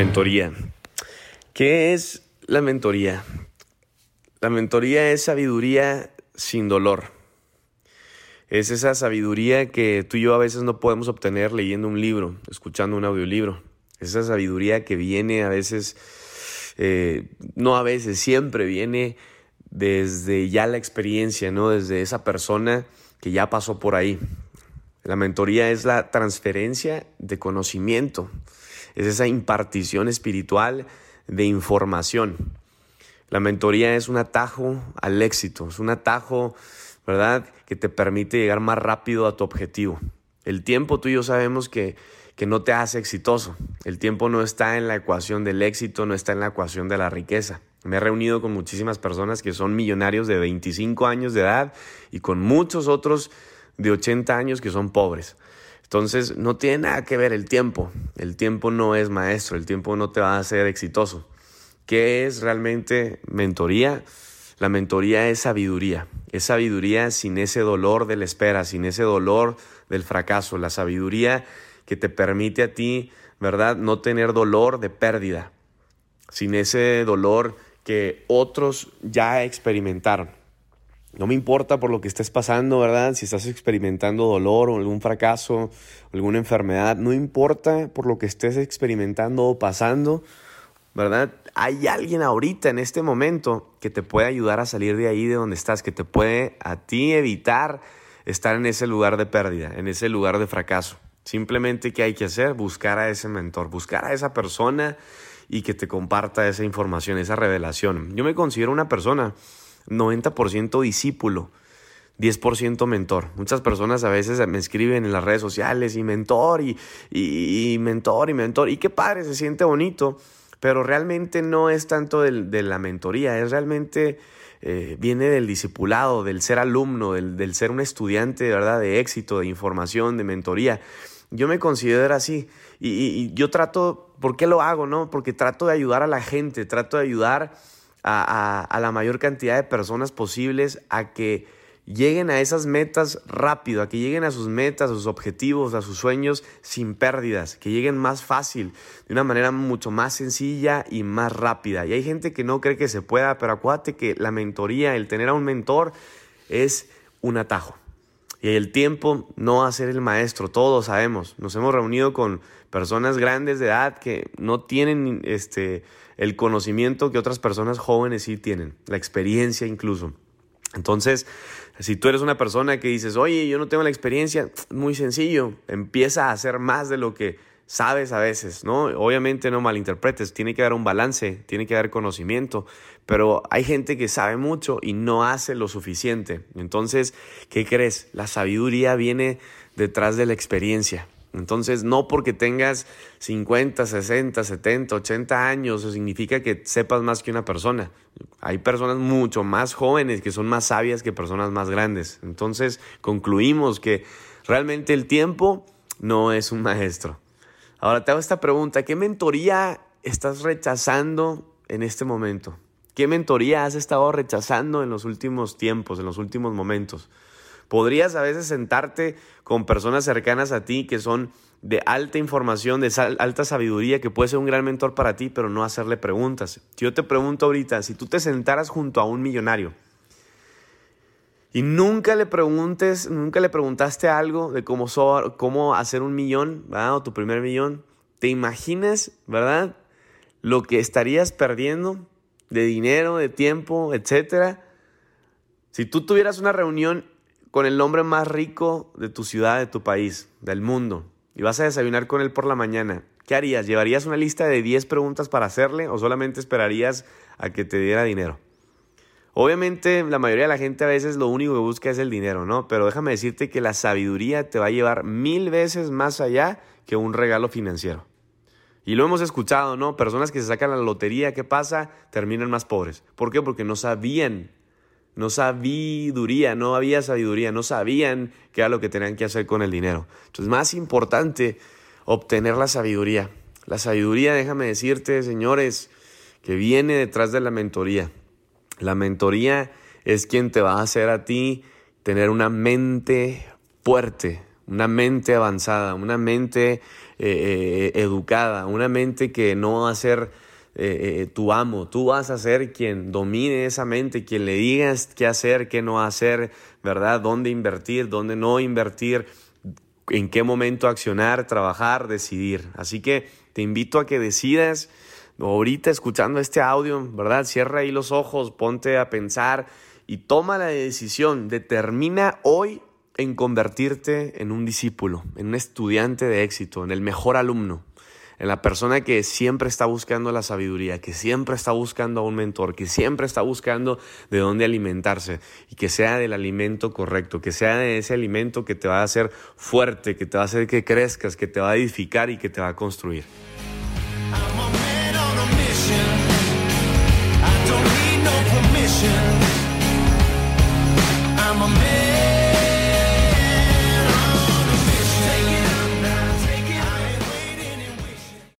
Mentoría. ¿Qué es la mentoría? La mentoría es sabiduría sin dolor. Es esa sabiduría que tú y yo a veces no podemos obtener leyendo un libro, escuchando un audiolibro. Es esa sabiduría que viene a veces, eh, no a veces, siempre viene desde ya la experiencia, ¿no? Desde esa persona que ya pasó por ahí. La mentoría es la transferencia de conocimiento es esa impartición espiritual de información. La mentoría es un atajo al éxito, es un atajo, ¿verdad?, que te permite llegar más rápido a tu objetivo. El tiempo tú y yo sabemos que, que no te hace exitoso. El tiempo no está en la ecuación del éxito, no está en la ecuación de la riqueza. Me he reunido con muchísimas personas que son millonarios de 25 años de edad y con muchos otros de 80 años que son pobres. Entonces, no tiene nada que ver el tiempo. El tiempo no es maestro, el tiempo no te va a hacer exitoso. ¿Qué es realmente mentoría? La mentoría es sabiduría. Es sabiduría sin ese dolor de la espera, sin ese dolor del fracaso. La sabiduría que te permite a ti, ¿verdad? No tener dolor de pérdida. Sin ese dolor que otros ya experimentaron. No me importa por lo que estés pasando, ¿verdad? Si estás experimentando dolor o algún fracaso, alguna enfermedad, no importa por lo que estés experimentando o pasando, ¿verdad? Hay alguien ahorita en este momento que te puede ayudar a salir de ahí, de donde estás, que te puede a ti evitar estar en ese lugar de pérdida, en ese lugar de fracaso. Simplemente, ¿qué hay que hacer? Buscar a ese mentor, buscar a esa persona y que te comparta esa información, esa revelación. Yo me considero una persona 90% discípulo, 10% mentor. Muchas personas a veces me escriben en las redes sociales y mentor y, y, mentor y mentor. Y qué padre, se siente bonito, pero realmente no es tanto de la mentoría, es realmente... Eh, viene del discipulado, del ser alumno, del, del, ser un estudiante de verdad de éxito, de información, de mentoría. Yo me considero así y, y, yo trato, ¿por qué lo hago? No? Porque trato de ayudar a la gente, trato de ayudar a, la mayor cantidad de personas posibles a que lleguen a esas metas rápido, a que lleguen a sus metas, a sus objetivos, a sus sueños sin pérdidas, que lleguen más fácil, de una manera mucho más sencilla y más rápida. Y hay gente que no cree que se pueda, pero acuérdate que la mentoría, el tener a un mentor, es un atajo. Y el tiempo no va a ser el maestro, todos sabemos. Nos hemos reunido con personas grandes de edad que no tienen este, el conocimiento que otras personas jóvenes sí tienen, la experiencia incluso. Entonces, si tú eres una persona que dices, oye, yo no tengo la experiencia, muy sencillo, empieza a hacer más de lo que sabes a veces, ¿no? Obviamente no malinterpretes, tiene que dar un balance, tiene que dar conocimiento, pero hay gente que sabe mucho y no hace lo suficiente. Entonces, ¿qué crees? La sabiduría viene detrás de la experiencia. Entonces, no porque tengas 50, 60, 70, 80 años, eso significa que sepas más que una persona. Hay personas mucho más jóvenes que son más sabias que personas más grandes. Entonces, concluimos que realmente el tiempo no es un maestro. Ahora te hago esta pregunta, ¿qué mentoría estás rechazando en este momento? ¿Qué mentoría has estado rechazando en los últimos tiempos, en los últimos momentos? Podrías a veces sentarte con personas cercanas a ti que son de alta información, de alta sabiduría, que puede ser un gran mentor para ti, pero no hacerle preguntas. Yo te pregunto ahorita, si tú te sentaras junto a un millonario y nunca le preguntes, nunca le preguntaste algo de cómo, cómo hacer un millón, ¿verdad? o tu primer millón, ¿te imaginas, verdad? Lo que estarías perdiendo de dinero, de tiempo, etcétera. Si tú tuvieras una reunión con el hombre más rico de tu ciudad, de tu país, del mundo, y vas a desayunar con él por la mañana, ¿qué harías? ¿Llevarías una lista de 10 preguntas para hacerle o solamente esperarías a que te diera dinero? Obviamente la mayoría de la gente a veces lo único que busca es el dinero, ¿no? Pero déjame decirte que la sabiduría te va a llevar mil veces más allá que un regalo financiero. Y lo hemos escuchado, ¿no? Personas que se sacan la lotería, ¿qué pasa? Terminan más pobres. ¿Por qué? Porque no sabían no sabiduría, no había sabiduría, no sabían qué era lo que tenían que hacer con el dinero. Entonces, más importante, obtener la sabiduría. La sabiduría, déjame decirte, señores, que viene detrás de la mentoría. La mentoría es quien te va a hacer a ti tener una mente fuerte, una mente avanzada, una mente eh, eh, educada, una mente que no va a ser eh, tu amo, tú vas a ser quien domine esa mente, quien le digas qué hacer, qué no hacer, ¿verdad? Dónde invertir, dónde no invertir, en qué momento accionar, trabajar, decidir. Así que te invito a que decidas ahorita escuchando este audio, ¿verdad? Cierra ahí los ojos, ponte a pensar y toma la decisión, determina hoy en convertirte en un discípulo, en un estudiante de éxito, en el mejor alumno, en la persona que siempre está buscando la sabiduría, que siempre está buscando a un mentor, que siempre está buscando de dónde alimentarse y que sea del alimento correcto, que sea de ese alimento que te va a hacer fuerte, que te va a hacer que crezcas, que te va a edificar y que te va a construir.